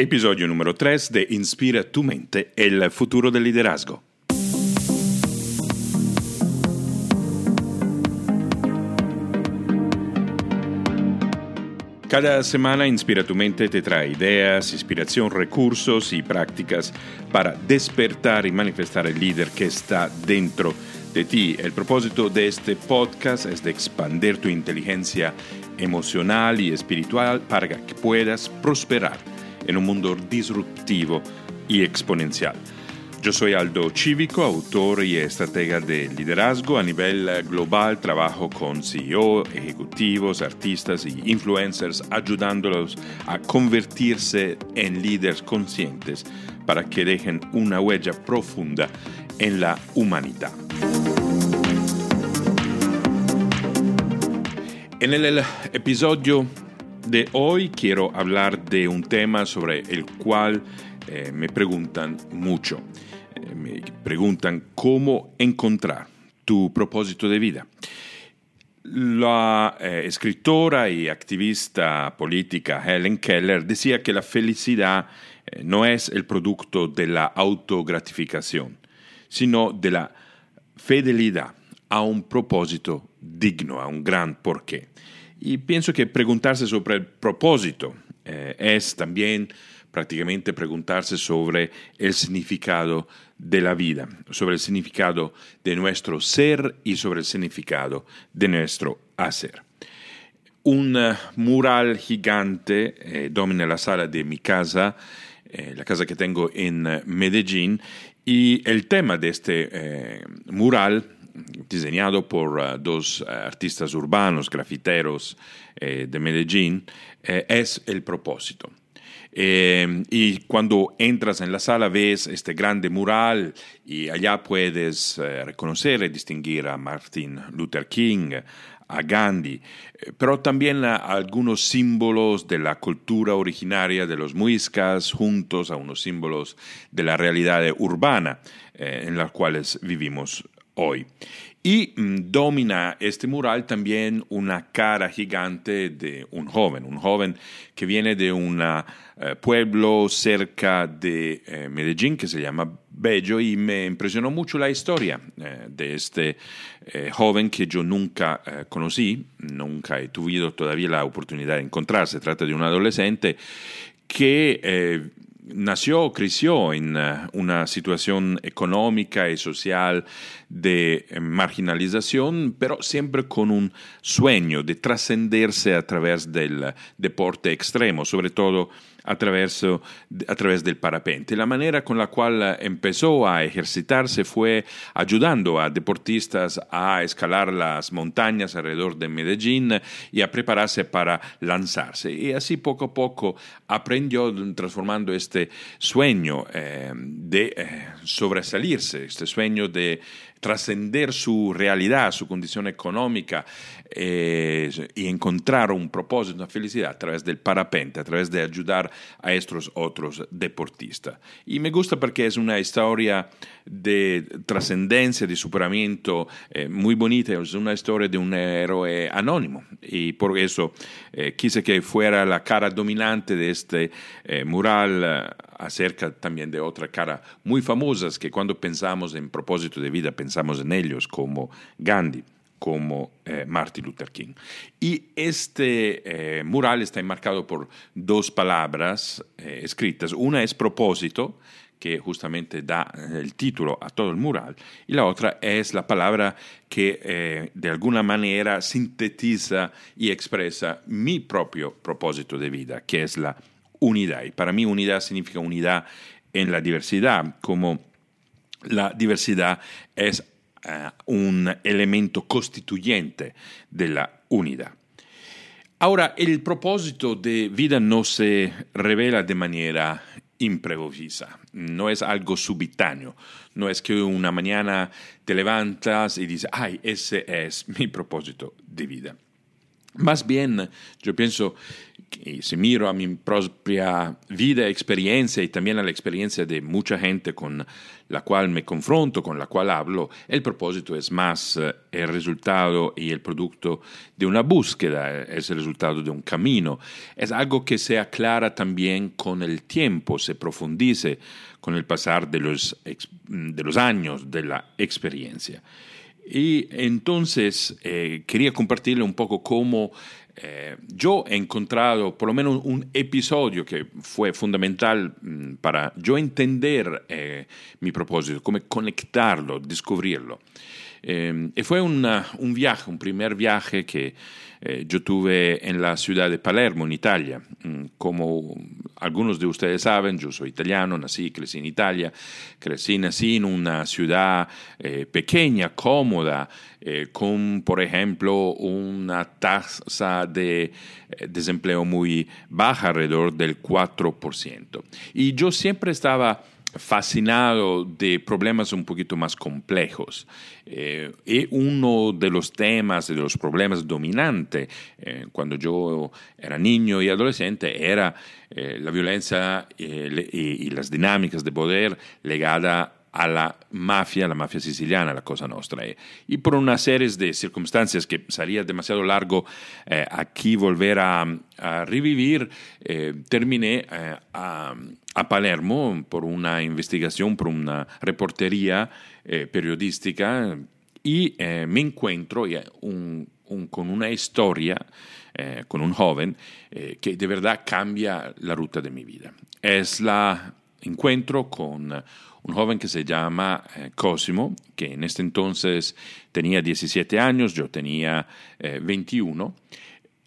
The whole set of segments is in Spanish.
Episodio número 3 de Inspira tu mente, el futuro del liderazgo. Cada semana Inspira tu mente te trae ideas, inspiración, recursos y prácticas para despertar y manifestar el líder que está dentro de ti. El propósito de este podcast es de expandir tu inteligencia emocional y espiritual para que puedas prosperar en un mundo disruptivo y exponencial. Yo soy Aldo Cívico, autor y estratega de liderazgo a nivel global. Trabajo con CEO, ejecutivos, artistas y influencers, ayudándolos a convertirse en líderes conscientes para que dejen una huella profunda en la humanidad. En el episodio de hoy quiero hablar de un tema sobre el cual eh, me preguntan mucho. Eh, me preguntan cómo encontrar tu propósito de vida. La eh, escritora y activista política Helen Keller decía que la felicidad no es el producto de la autogratificación, sino de la fidelidad a un propósito digno, a un gran porqué. Y pienso que preguntarse sobre el propósito es también prácticamente preguntarse sobre el significado de la vida, sobre el significado de nuestro ser y sobre el significado de nuestro hacer. Un eh, mural gigante eh, domina la sala de mi casa, eh, la casa que tengo en Medellín, y el tema de este mural diseñado por dos artistas urbanos, grafiteros de Medellín, es el propósito. Eh, y cuando entras en la sala ves este grande mural y allá puedes eh, reconocer y distinguir a Martin Luther King, a Gandhi, eh, pero también algunos símbolos de la cultura originaria de los muiscas juntos a unos símbolos de la realidad urbana en las cuales vivimos hoy. Y mm, domina este mural también una cara gigante de un joven, un joven que viene de un eh, pueblo cerca de eh, Medellín que se llama Bello y me impresionó mucho la historia eh, de este joven que yo nunca conocí, nunca he tenido todavía la oportunidad de encontrar. Se trata de un adolescente que nació, creció en una situación económica y social de eh, marginalización, pero siempre con un sueño de trascenderse a través del deporte extremo, sobre todo a través, a través del parapente. La manera con la cual empezó a ejercitarse fue ayudando a deportistas a escalar las montañas alrededor de Medellín y a prepararse para lanzarse. Y así poco a poco aprendió transformando este sueño eh, de eh, sobresalirse, este sueño de trascender su realidad, su condición económica eh, y encontrar un propósito, una felicidad a través del parapente, a través de ayudar a estos otros deportistas. Y me gusta porque es una historia de trascendencia, de superamiento eh, muy bonita, es una historia de un héroe anónimo y por eso eh, quise que fuera la cara dominante de este mural acerca también de otra cara muy famosas que cuando pensamos en propósito de vida pensamos en ellos como Gandhi como eh, Martin Luther King. Y este eh, mural está enmarcado por dos palabras eh, escritas. Una es propósito, que justamente da el título a todo el mural, y la otra es la palabra que de alguna manera sintetiza y expresa mi propio propósito de vida, que es la unidad. Y para mí unidad significa unidad en la diversidad, como la diversidad es eh, un elemento constituyente de la unidad. Ahora, el propósito de vida no se revela de manera improvisa, no es algo subitáneo, no es que una mañana te levantas y dices, ay, ese es mi propósito de vida. Más bien, yo pienso y si miro a mi propia vida, experiencia y también a la experiencia de mucha gente con la cual me confronto, con la cual hablo, el propósito es más eh, el resultado y el producto de una búsqueda, es el resultado de un camino. Es algo que se aclara también con el tiempo, se profundice con el pasar de los, de los años de la experiencia. Y entonces eh, quería compartirle un poco cómo eh, yo he encontrado por lo menos un episodio que fue fundamental mm, para yo entender eh, mi propósito, cómo conectarlo, descubrirlo. Eh, y fue un viaje, un primer viaje que eh, yo tuve en la ciudad de Palermo, en Italia. Mm, como algunos de ustedes saben, yo soy italiano, nací, crecí en Italia, crecí, nací en una ciudad eh, pequeña, cómoda, con, por ejemplo, una tasa de desempleo muy baja, alrededor del 4%. Y yo siempre estaba fascinado de problemas un poquito más complejos. Eh, y uno de los temas, de los problemas dominantes eh, cuando yo era niño y adolescente era eh, la violencia y, las dinámicas de poder legada a la mafia, la mafia siciliana, la Cosa Nostra. Y por una serie de circunstancias que sería demasiado largo eh, aquí volver a, revivir, eh, terminé eh, a, Palermo por una investigación, por una reportería periodística y me encuentro con una historia, con un joven que de verdad cambia la ruta de mi vida. Es la encuentro con un joven que se llama eh, Cosimo, que en este entonces tenía 17 años, yo tenía 21. Eh,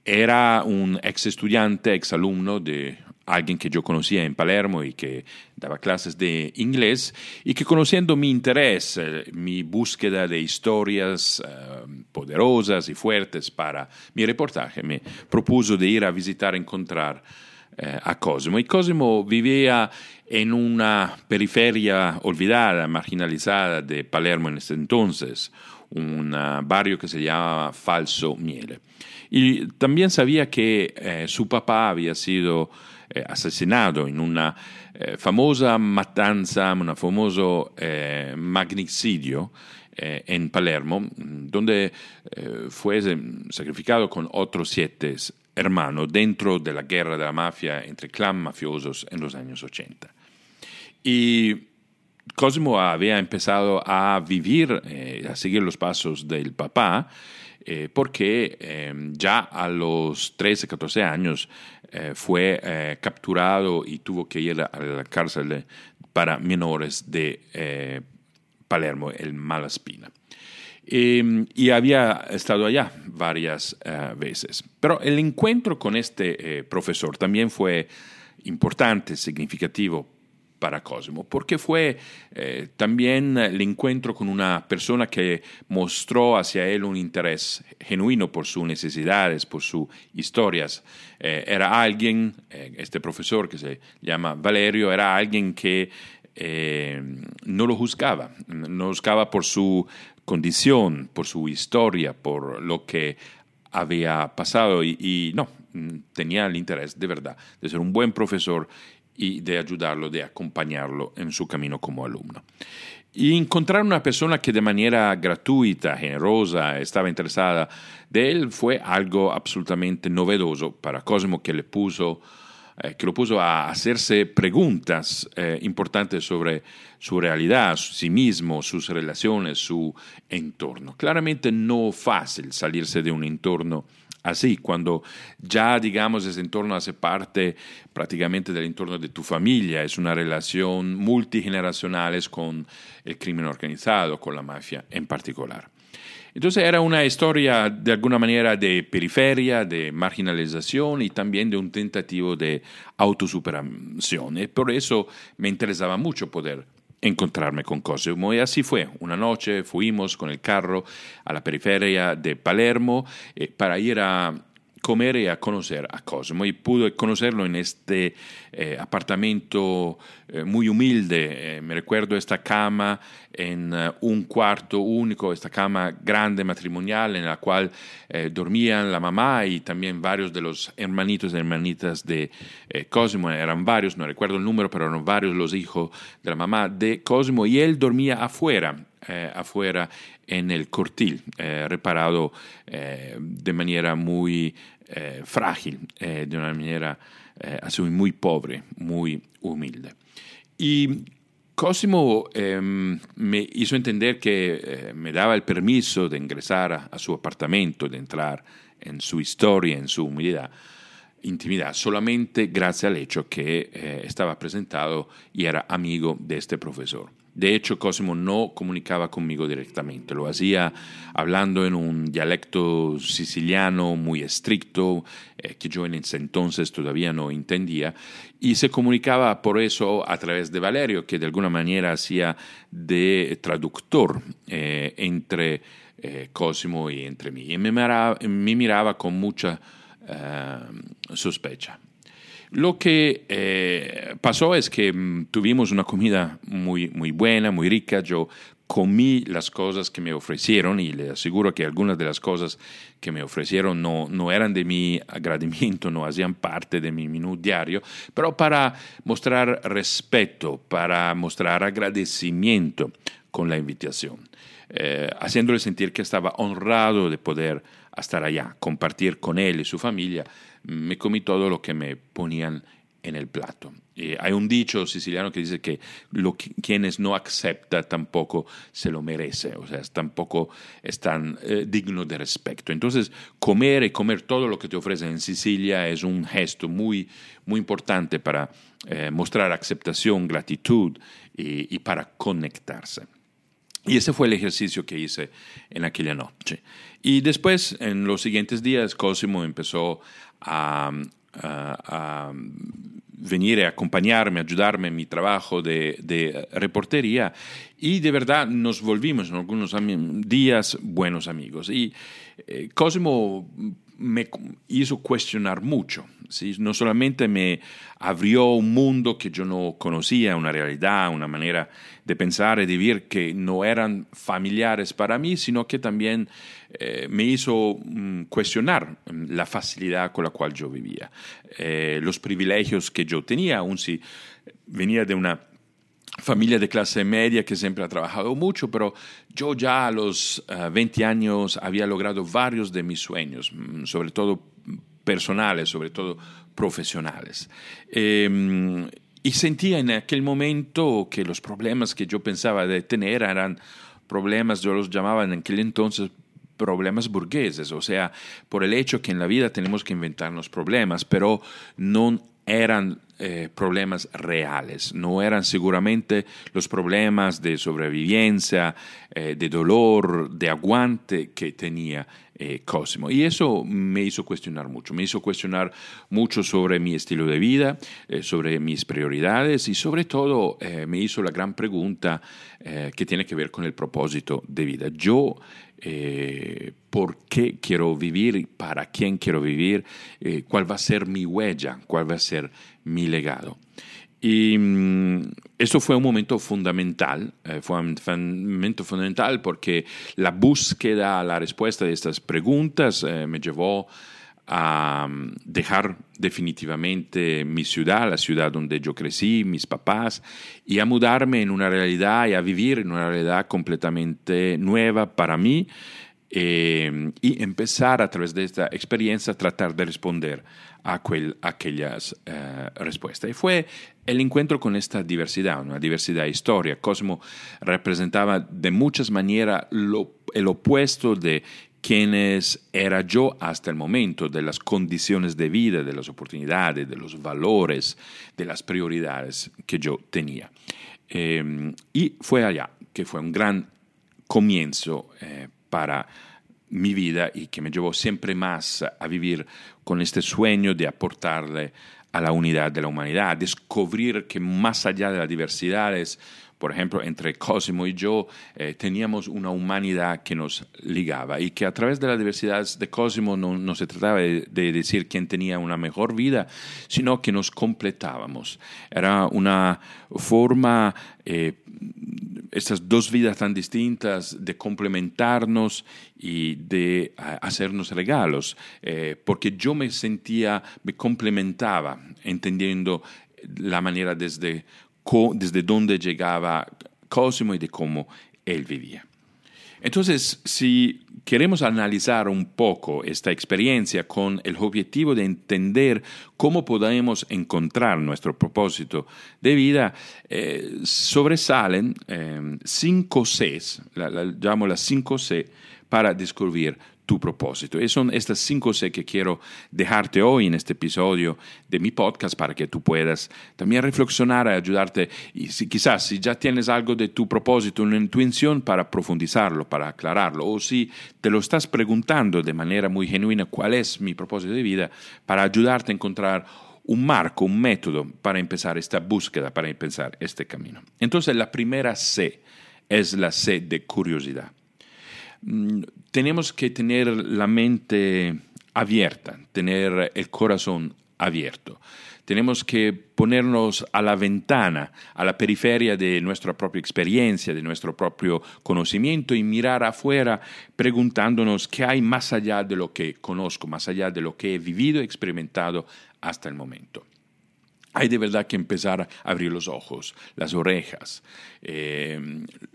Era un ex estudiante, ex alumno de alguien que yo conocía en Palermo y que daba clases de inglés y que conociendo mi interés, eh, mi búsqueda de historias poderosas y fuertes para mi reportaje, me propuso de ir a visitar, encontrar a Cosimo. Y Cosimo vivía en una periferia olvidada, marginalizada de Palermo en ese entonces, un barrio que se llamaba Falso Miele. Y también sabía que eh, su papá había sido eh, asesinado en una eh, famosa matanza, un famoso magnicidio en Palermo, donde fue sacrificado con otros siete hermanos dentro de la guerra de la mafia entre clan mafiosos en los años 80. Y Cosimo había empezado a vivir, eh, a seguir los pasos del papá, eh, porque em, ya a los 13, 14 años eh, fue capturado y tuvo que ir a la cárcel para menores de Palermo, el Malaspina. Em, y había estado allá varias veces. Pero el encuentro con este profesor también fue importante, significativo para Cosimo, porque fue eh, también el encuentro con una persona que mostró hacia él un interés genuino por sus necesidades, por sus historias. Eh, era alguien, eh, este profesor que se llama Valerio, era alguien que no lo juzgaba, no juzgaba por su condición, por su historia, por lo que había pasado y, no, tenía el interés de verdad de ser un buen profesor y de ayudarlo, de acompañarlo en su camino como alumno. Y encontrar una persona que de manera gratuita, generosa, estaba interesada de él fue algo absolutamente novedoso para Cosimo que le puso eh, que lo puso a hacerse preguntas eh, importantes sobre su realidad, sí mismo, sus relaciones, su entorno. Claramente no fácil salirse de un entorno así, cuando ya, digamos, ese entorno hace parte prácticamente del entorno de tu familia, es una relación multigeneracional con el crimen organizado, con la mafia en particular. Entonces era una historia de alguna manera de periferia, de marginalización y también de un tentativo de autosuperación. Y por eso me interesaba mucho poder encontrarme con Cosimo. Y así fue. Una noche fuimos con el carro a la periferia de Palermo eh, para ir a comer y a conocer a Cosimo. Y pude conocerlo en este eh, apartamento eh, muy humilde. Eh, me recuerdo esta cama en un cuarto único, esta cama grande matrimonial en la cual dormían la mamá y también varios de los hermanitos y hermanitas de Cosimo. Eran varios, no recuerdo el número, pero eran varios los hijos de la mamá de Cosimo y él dormía afuera afuera en el cortil, reparado de manera muy frágil, de una manera así muy pobre, muy humilde. Y Cosimo em, me hizo entender que me daba el permiso de ingresar a, su apartamento, de entrar en su historia, en su humildad, intimidad, solamente gracias al hecho que estaba presentado y era amigo de este profesor. De hecho, Cosimo no comunicaba conmigo directamente, lo hacía hablando en un dialecto siciliano muy estricto, eh, que yo en ese entonces todavía no entendía, y se comunicaba por eso a través de Valerio, que de alguna manera hacía de traductor eh, entre eh, Cosimo y entre mí. Y me miraba, con mucha sospecha. Lo que eh, pasó es que mm, tuvimos una comida muy, muy buena, muy rica. Yo comí las cosas que me ofrecieron y le aseguro que algunas de las cosas que me ofrecieron no, no eran de mi agradecimiento, no hacían parte de mi menú diario, pero para mostrar respeto, para mostrar agradecimiento con la invitación, eh, haciéndole sentir que estaba honrado de poder estar allá, compartir con él y su familia me comí todo lo que me ponían en el plato. hay un dicho siciliano que dice que quienes no acepta tampoco se lo merece, o sea, tampoco están eh, dignos de respeto. Entonces, comer y comer todo lo que te ofrecen en Sicilia es un gesto muy, muy importante para eh, mostrar aceptación, gratitud y para conectarse. Y ese fue el ejercicio que hice en aquella noche. Y después, en los siguientes días, Cosimo empezó a, venir a acompañarme, ayudarme en mi trabajo de, reportería y de verdad nos volvimos en algunos días buenos amigos. Y eh, Cosimo me hizo cuestionar mucho. No solamente me abrió un mundo que yo no conocía, una realidad, una manera de pensar y de vivir que no eran familiares para mí, sino que también eh, me hizo mm, cuestionar mm, la facilidad con la cual yo vivía, eh, los privilegios que yo tenía, aun si venía de una familia de clase media que siempre ha trabajado mucho, pero yo ya a los 20 eh, años había logrado varios de mis sueños, mm, sobre todo personales, sobre todo profesionales. Em, y sentía en aquel momento que los problemas que yo pensaba de tener eran problemas, yo los llamaba en aquel entonces problemas burgueses, o sea, por el hecho que en la vida tenemos que inventarnos problemas, pero no eran eh, problemas reales, no eran seguramente los problemas de sobrevivencia, eh, de dolor, de aguante que tenía eh, Cosimo. Y eso me hizo cuestionar mucho, me hizo cuestionar mucho sobre mi estilo de vida, sobre mis prioridades y sobre todo me hizo la gran pregunta que tiene que ver con el propósito de vida. Yo eh, por qué quiero vivir, para quién quiero vivir, eh, cuál va a ser mi huella, cuál va a ser mi legado. Y mm, eso fue un momento fundamental, eh, fue un momento fundamental porque la búsqueda, la respuesta de estas preguntas me llevó a mm, dejar definitivamente mi ciudad, la ciudad donde yo crecí, mis papás, y a mudarme en una realidad y a vivir en una realidad completamente nueva para mí eh, y empezar a través de esta experiencia a tratar de responder a aquellas eh, respuestas. Y fue el encuentro con esta diversidad, una diversidad de historia. Cosmo representaba de muchas maneras el opuesto de quienes era yo hasta el momento, de las condiciones de vida, de las oportunidades, de los valores, de las prioridades que yo tenía. Em, y fue allá que fue un gran comienzo eh, para mi vida y que me llevó siempre más a vivir con este sueño de aportarle a la unidad de la humanidad, descubrir que más allá de las diversidades, por ejemplo, entre Cosimo y yo eh, teníamos una humanidad que nos ligaba y que a través de la diversidad de Cosimo no, se trataba de, decir quién tenía una mejor vida, sino que nos completábamos. Era una forma, eh, estas dos vidas tan distintas, de complementarnos y de hacernos regalos, eh, porque yo me sentía, me complementaba, entendiendo la manera desde desde dónde llegaba Cosimo y de cómo él vivía. Entonces, si queremos analizar un poco esta experiencia con el objetivo de entender cómo podemos encontrar nuestro propósito de vida, eh, sobresalen eh, cinco Cs, la, las cinco C, para descubrir tu propósito. Y son estas cinco C que quiero dejarte hoy en este episodio de mi podcast para que tú puedas también reflexionar y ayudarte. Y si, quizás si ya tienes algo de tu propósito, una intuición para profundizarlo, para aclararlo, o si te lo estás preguntando de manera muy genuina cuál es mi propósito de vida, para ayudarte a encontrar un marco, un método para empezar esta búsqueda, para empezar este camino. Entonces la primera C es la C de curiosidad. Mm, tenemos que tener la mente abierta, tener el corazón abierto. Tenemos que ponernos a la ventana, a la periferia de nuestra propia experiencia, de nuestro propio conocimiento y mirar afuera preguntándonos qué hay más allá de lo que conozco, más allá de lo que he vivido y experimentado hasta el momento. Hay de verdad que empezar a abrir los ojos, las orejas, eh,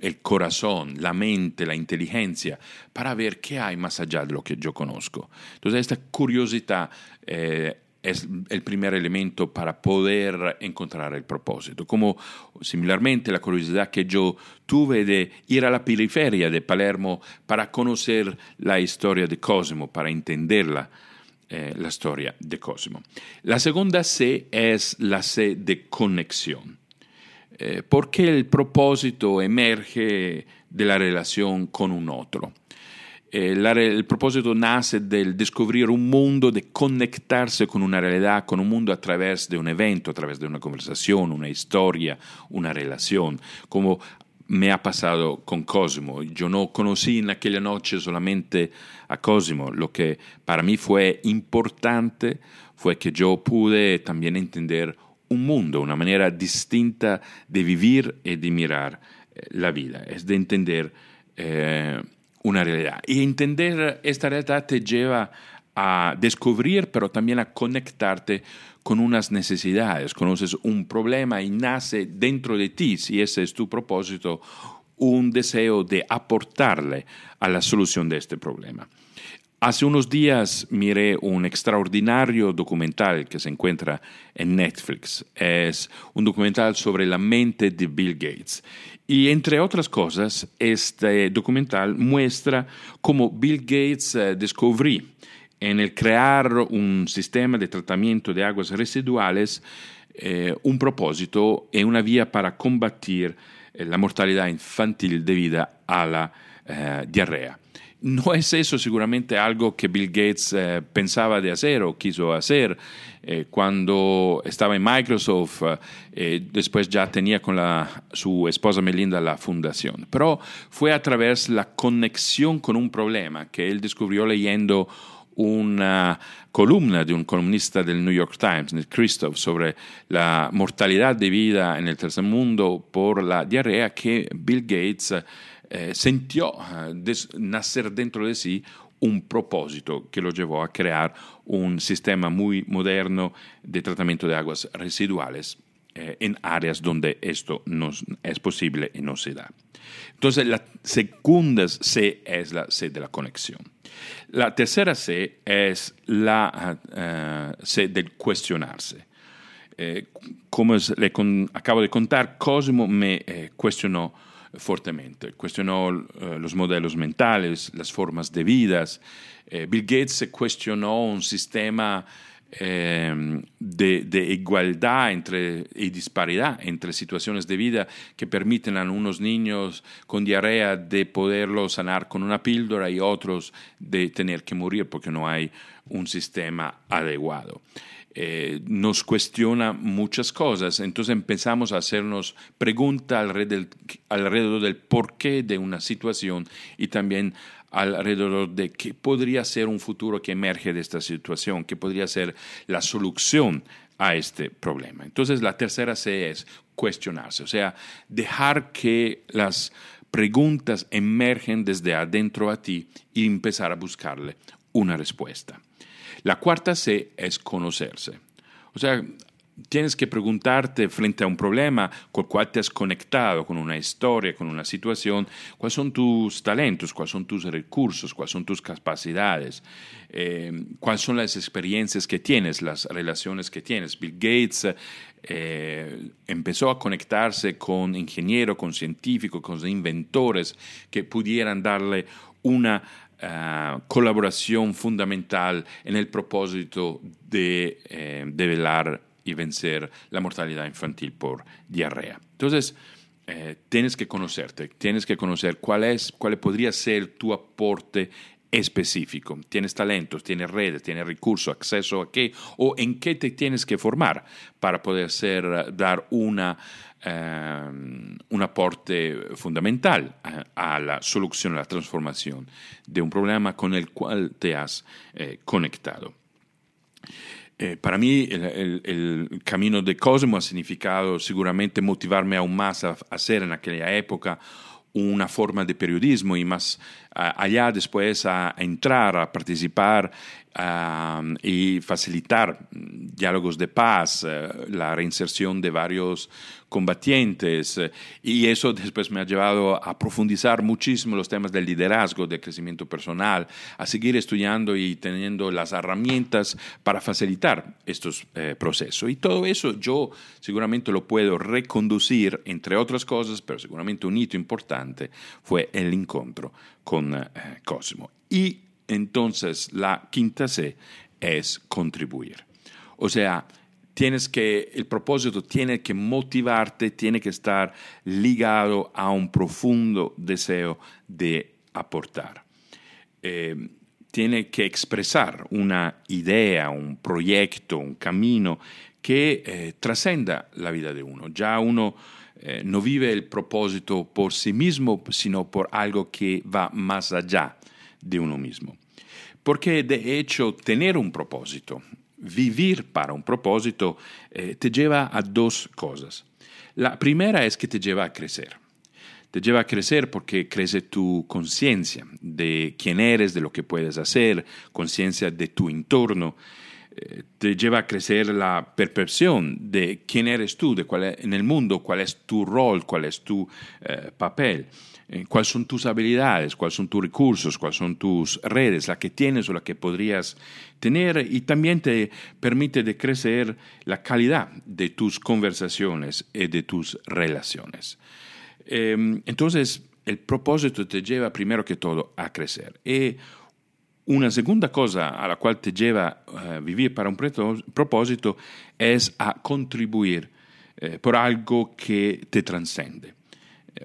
el corazón, la mente, la inteligencia, para ver qué hay más allá de lo que yo conozco. Entonces, esta curiosidad eh, es el primer elemento para poder encontrar el propósito. Como similarmente la curiosidad que yo tuve de ir a la periferia de Palermo para conocer la historia de Cosimo, para entenderla eh, la storia de Cosimo. La segunda C es la C de conexión, eh, porque el propósito emerge de la relación con un otro. Eh, el propósito nace del descubrir un mundo, de conectarse con una realidad, con un mundo a través de un evento, a través de una conversación, una historia, una relación, como me ha pasado con Cosimo. Yo no conocí en aquella noche solamente a Cosimo. Lo que para mí fue importante fue que yo pude también entender un mundo, una manera distinta de vivir y de mirar eh, la vida, es de entender eh, una realidad. Y entender esta realidad te lleva a descubrir, pero también a conectarte con unas necesidades, conoces un problema y nace dentro de ti, si ese es tu propósito, un deseo de aportarle a la solución de este problema. Hace unos días miré un extraordinario documental que se encuentra en Netflix. Es un documental sobre la mente de Bill Gates. Y entre otras cosas, este documental muestra cómo Bill Gates eh, descubrió en el crear un sistema de tratamiento de aguas residuales eh, un propósito y una vía para combatir eh, la mortalidad infantil debida a la eh, diarrea. No es eso seguramente algo que Bill Gates pensaba de hacer o quiso hacer cuando estaba en Microsoft, después ya tenía con la, su esposa Melinda la fundación, pero fue a través la conexión con un problema que él descubrió leyendo una columna de un columnista del New York Times, Nick Christoph, sobre la mortalidad de vida en el tercer mundo la diarrea que Bill Gates eh, sintió eh, nacer dentro de sí un propósito que lo llevó a crear un sistema muy moderno de tratamiento de aguas residuales eh, en áreas donde esto no es posible y no se da. Entonces, la segunda C es la C de la conexión. La tercera C es la uh, C del cuestionarse. Eh, como le acabo de contar, Cosimo me eh, cuestionó fuertemente, cuestionó uh, los modelos mentales, las formas de vidas. Bill Gates cuestionó un sistema eh, de, de, igualdad entre, y disparidad entre situaciones de vida que permiten a unos niños con diarrea de poderlo sanar con una píldora y otros de tener que morir porque no hay un sistema adecuado. eh, nos cuestiona muchas cosas. Entonces empezamos a hacernos preguntas alrededor, alrededor del porqué de una situación y también alrededor de qué podría ser un futuro que emerge de esta situación, qué podría ser la solución a este problema. Entonces la tercera C es cuestionarse, o sea, dejar que las preguntas emergen desde adentro a ti y empezar a buscarle una respuesta. La cuarta C es conocerse. O sea, tienes que preguntarte frente a un problema con el cual te has conectado, con una historia, con una situación, cuáles son tus talentos, cuáles son tus recursos, cuáles son tus capacidades, eh, cuáles son las experiencias que tienes, las relaciones que tienes. Bill Gates eh, empezó a conectarse con ingenieros, con científicos, con inventores que pudieran darle una uh, colaboración fundamental en el propósito de eh, develar y vencer la mortalidad infantil por diarrea. Entonces, eh, tienes que conocerte, tienes que conocer cuál es, cuál podría ser tu aporte específico. Tienes talentos, tienes redes, tienes recursos, acceso a qué o en qué te tienes que formar para poder ser, dar una Ehm, un aporte fundamental a, la solución, a la transformación de un problema con el cual te has eh, conectado. Eh, para mí el, camino de Cosmo ha significado seguramente motivarme aún más a, hacer en aquella época una forma de periodismo y más allá después a, entrar, a participar y facilitar diálogos de paz, eh, la reinserción de varios combatientes. Eh, y eso después me ha llevado a profundizar muchísimo los temas del liderazgo, del crecimiento personal, a seguir estudiando y teniendo las herramientas para facilitar estos eh, procesos. Y todo eso yo seguramente lo puedo reconducir, entre otras cosas, pero seguramente un hito importante fue el encuentro con eh, Cosmo. Y entonces la quinta C es contribuir. O sea, tienes que, el propósito tiene que motivarte, tiene que estar ligado a un profundo deseo de aportar. Eh, tiene que expresar una idea, un proyecto, un camino que eh, trascenda la vida de uno. Ya uno eh, no vive el propósito por sí mismo, sino por algo que va más allá de uno mismo. Porque de hecho tener un propósito, vivir para un propósito eh, te lleva a dos cosas. La primera es que te lleva a crecer. Te lleva a crecer porque crece tu conciencia de quién eres, de lo que puedes hacer, conciencia de tu entorno. Eh, te lleva a crecer la percepción de quién eres tú, de cuál en el mundo, cuál es tu rol, cuál es tu eh, papel. Eh, cuáles son tus habilidades, cuáles son tus recursos, cuáles son tus redes, la que tienes o la que podrías tener y también te permite crecer la calidad de tus conversaciones y de tus relaciones. Em, entonces, el propósito te lleva primero que todo a crecer. Y una segunda cosa a la cual te lleva a vivir para un propósito es a contribuir eh, por algo que te transcende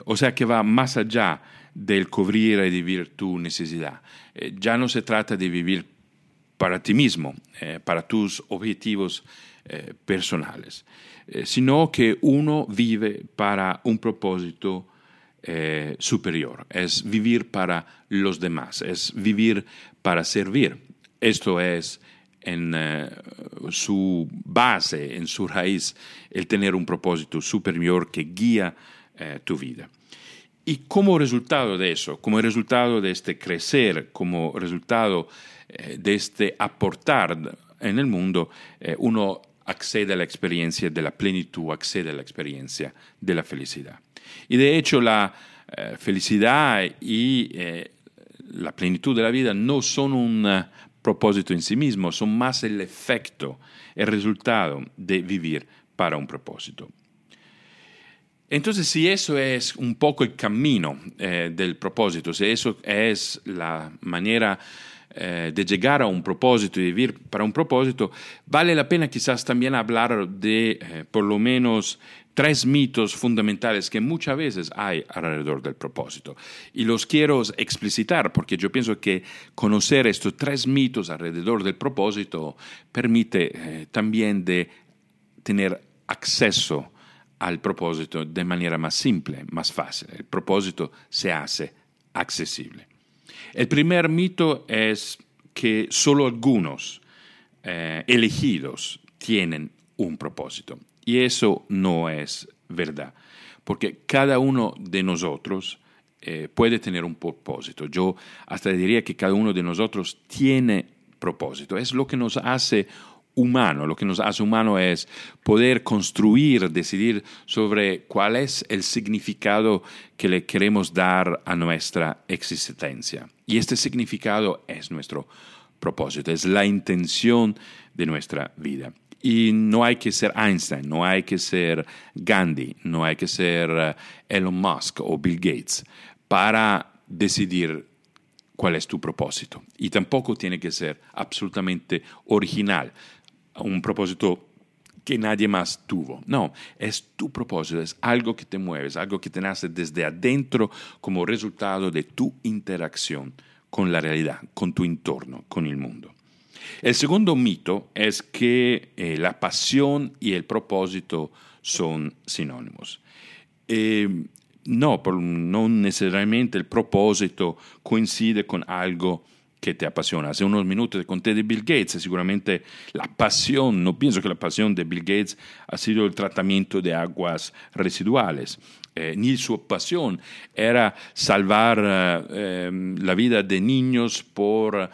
o sea que va más allá del cubrir y vivir tu necesidad. Eh, ya no se trata de vivir para ti mismo, eh, para tus objetivos eh, personales, sino que uno vive para un propósito superior, es vivir para los demás, es vivir para servir. Esto es en su base, en su raíz, el tener un propósito superior que guía eh, tu vida. Y como resultado de eso, como resultado de este crecer, como resultado eh, de este aportar en el mundo, eh, uno accede a la experiencia de la plenitud, accede a la experiencia de la felicidad. Y de hecho la felicidad y la plenitud de la vida no son un propósito en sí mismo, son más el efecto, el resultado de vivir para un propósito. Entonces, si eso es un poco el camino eh, del propósito, si eso es la manera eh, de llegar a un propósito y vivir para un propósito, vale la pena quizás también hablar de, eh, por lo menos, tres mitos fundamentales que muchas veces hay alrededor del propósito. Y los quiero explicitar porque yo pienso que conocer estos tres mitos alrededor del propósito permite también de tener acceso al propósito de manera más simple, más fácil. El propósito se hace accesible. El primer mito es que solo algunos eh, elegidos tienen un propósito. Y eso no es verdad, porque cada uno de nosotros eh, puede tener un propósito. Yo hasta diría que cada uno de nosotros tiene propósito. Es lo que nos hace humano. Lo que nos hace humano es poder construir, decidir sobre cuál es el significado que le queremos dar a nuestra existencia. Y este significado es nuestro propósito, es la intención de nuestra vida. Y no hay que ser Einstein, no hay que ser Gandhi, no hay que ser eh, Elon Musk o Bill Gates para decidir cuál es tu propósito. Y tampoco tiene que ser absolutamente original, un propósito que nadie más tuvo. No, es tu propósito, es algo que te mueves, algo que te nace desde adentro como resultado de tu interacción con la realidad, con tu entorno, con el mundo. El segundo mito es que eh, la pasión y el propósito son sinónimos. Eh, no, no necesariamente el propósito coincide con algo que te apasiona. Hace unos minutos te conté de Bill Gates, seguramente la pasión, no pienso que la pasión de Bill Gates ha sido el tratamiento de aguas residuales. Eh, ni su pasión era salvar la vida de niños por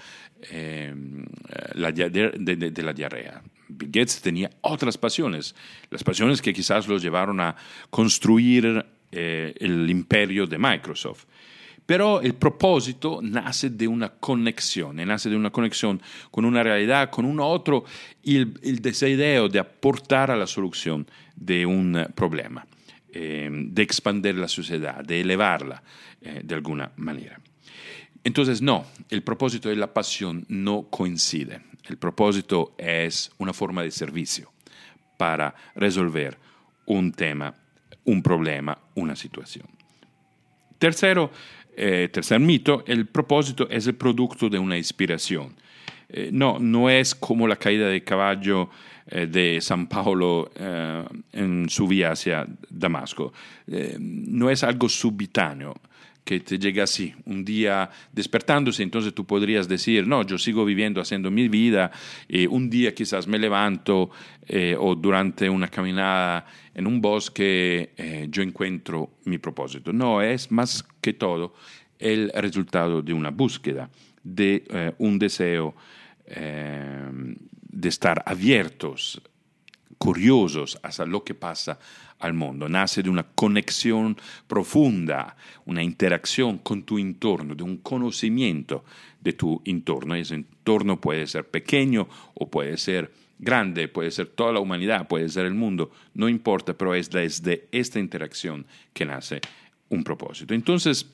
eh, la, la diarrea. Bill Gates tenía otras pasiones, las pasiones que quizás los llevaron a construir eh, el imperio de Microsoft. Pero el propósito nace de una conexión, nace de una conexión con una realidad, con un otro, el, deseo de aportar a la solución de un problema, eh, de expandir la sociedad, de elevarla de alguna manera. Entonces, no, el propósito y la pasión no coinciden. El propósito es una forma de servicio para resolver un tema, un problema, una situación. Tercero, eh, tercer mito, el propósito es el producto de una inspiración. Eh, no, no es como la caída de caballo eh, de San Paulo en su vía hacia Damasco. no es algo subitáneo que te llega así, un día despertándose, entonces tú podrías decir, no, yo sigo viviendo, haciendo mi vida, y un día quizás me levanto eh, o durante una caminada en un bosque eh, yo encuentro mi propósito. No, es más que todo el resultado de una búsqueda, de eh, un deseo de estar abiertos, curiosos hacia lo que pasa al mundo, nace de una conexión profunda, una interacción con tu entorno, de un conocimiento de tu entorno. Ese entorno puede ser pequeño o puede ser grande, puede ser toda la humanidad, puede ser el mundo, no importa, pero es desde esta interacción que nace un propósito. Entonces,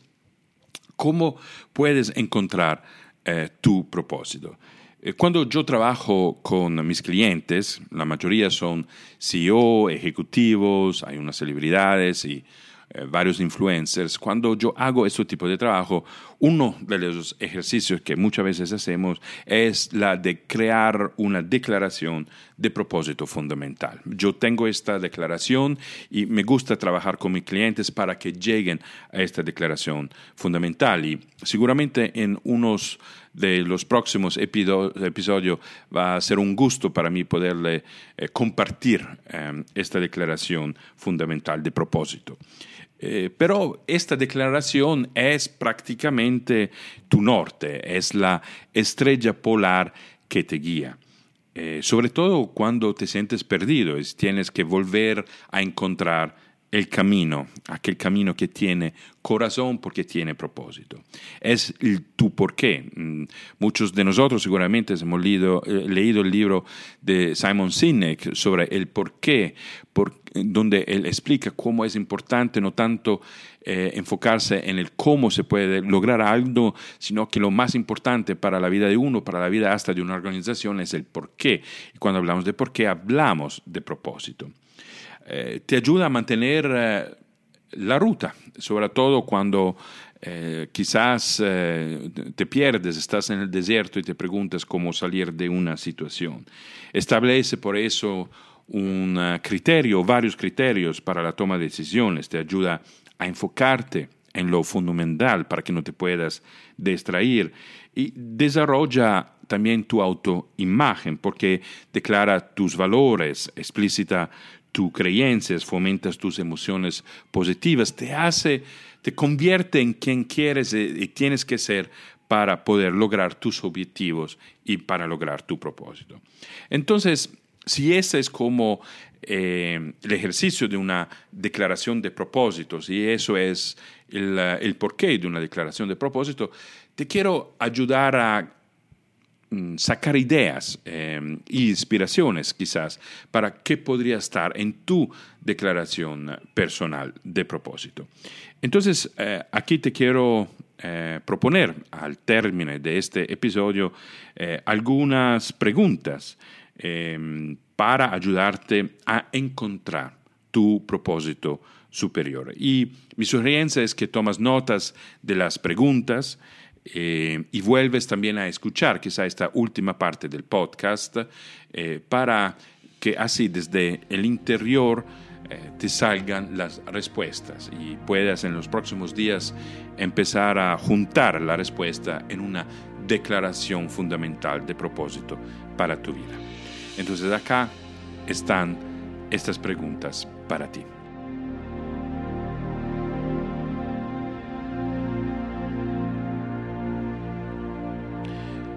¿cómo puedes encontrar eh, tu propósito? Eh, cuando yo trabajo con mis clientes, la mayoría son CEO, ejecutivos, hay unas celebridades y eh, varios influencers. Cuando yo hago este tipo de trabajo, uno de los ejercicios que muchas veces hacemos es la de crear una declaración de propósito fundamental. Yo tengo esta declaración y me gusta trabajar con mis clientes para que lleguen a esta declaración fundamental y seguramente en unos de los próximos episodios va a ser un gusto para mí poderle eh, compartir eh, esta declaración fundamental de propósito. Eh, pero esta declaración es prácticamente tu norte, es la estrella polar que te guía. sobre todo cuando te sientes perdido, y tienes que volver a encontrar el camino, aquel camino que tiene corazón porque tiene propósito. Es el tu por qué. Mm, muchos de nosotros seguramente hemos leído, eh, leído el libro de Simon Sinek sobre el por qué, donde él explica cómo es importante no tanto eh, enfocarse en el cómo se puede lograr algo, sino que lo más importante para la vida de uno, para la vida hasta de una organización, es el por qué. Y cuando hablamos de por qué, hablamos de propósito. Eh, te ayuda a mantener eh, la ruta, sobre todo cuando eh, quizás te pierdes, estás en el desierto y te preguntas cómo salir de una situación. Establece por eso un criterio, varios criterios para la toma de decisiones, te ayuda a enfocarte en lo fundamental para que no te puedas distraer y desarrolla también tu autoimagen porque declara tus valores, explícita tus creencias, fomentas tus emociones positivas, te hace, te convierte en quien quieres y tienes que ser para poder lograr tus objetivos y para lograr tu propósito. Entonces, si ese es como eh, el ejercicio de una declaración de propósitos y eso es el, el porqué de una declaración de propósito, te quiero ayudar a sacar ideas e inspiraciones quizás para qué podría estar en tu declaración personal de propósito. Entonces, eh, aquí te quiero eh, proponer al término de este episodio algunas preguntas em, para ayudarte a encontrar tu propósito superior. Y mi sugerencia es que tomas notas de las preguntas eh, y vuelves también a escuchar quizá esta última parte del podcast eh, para que así desde el interior eh, te salgan las respuestas y puedas en los próximos días empezar a juntar la respuesta en una declaración fundamental de propósito para tu vida. Entonces acá están estas preguntas para ti.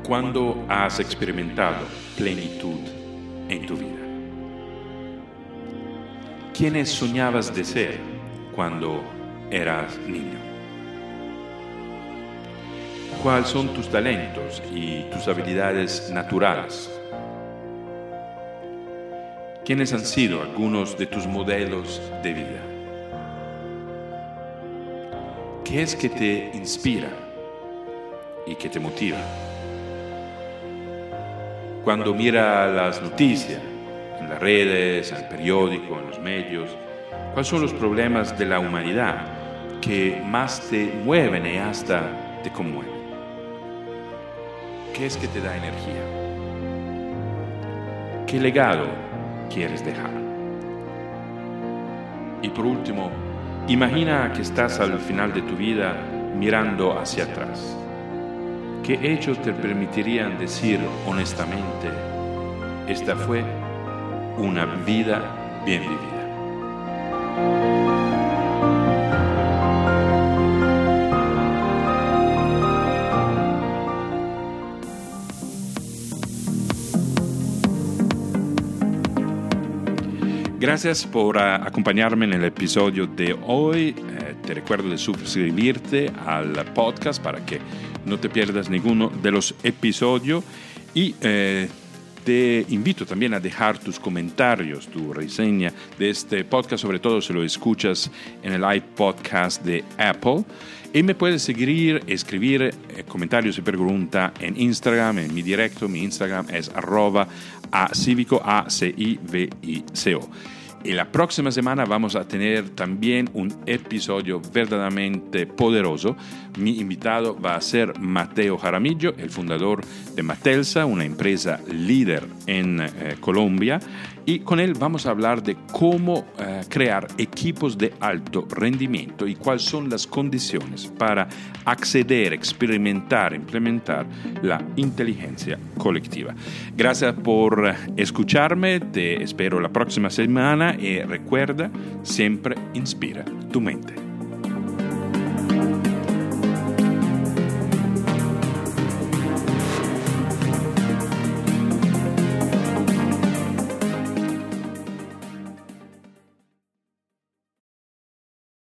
¿Cuándo has experimentado plenitud en tu vida? ¿Quiénes soñabas de ser cuando eras niño? ¿Cuáles son tus talentos y tus habilidades naturales? ¿Quiénes han sido algunos de tus modelos de vida? ¿Qué es que te inspira y que te motiva? Cuando mira las noticias, en las redes, el periódico, en los medios, ¿cuáles son los problemas de la humanidad que más te mueven y hasta te conmueven? ¿Qué es que te da energía? ¿Qué legado quieres dejar. Y por último, imagina que estás al final de tu vida mirando hacia atrás. ¿Qué hechos te permitirían decir honestamente, esta fue una vida bien vivida? Gracias por ah, acompañarme en el episodio de hoy. Eh, te recuerdo de suscribirte al podcast para que no te pierdas ninguno de los episodios y eh, te invito también a dejar tus comentarios, tu reseña de este podcast, sobre todo si lo escuchas en el iPodcast de Apple. Y me puedes seguir, escribir eh, comentarios y preguntas en Instagram, en mi directo. Mi Instagram es arroba a cívico, a c i v i c o y la próxima semana vamos a tener también un episodio verdaderamente poderoso. Mi invitado va a ser Mateo Jaramillo, el fundador de Matelsa, una empresa líder en eh, Colombia. Y con él vamos a hablar de cómo eh, crear equipos de alto rendimiento y cuáles son las condiciones para acceder, experimentar, implementar la inteligencia colectiva. Gracias por escucharme, te espero la próxima semana y recuerda, siempre inspira tu mente.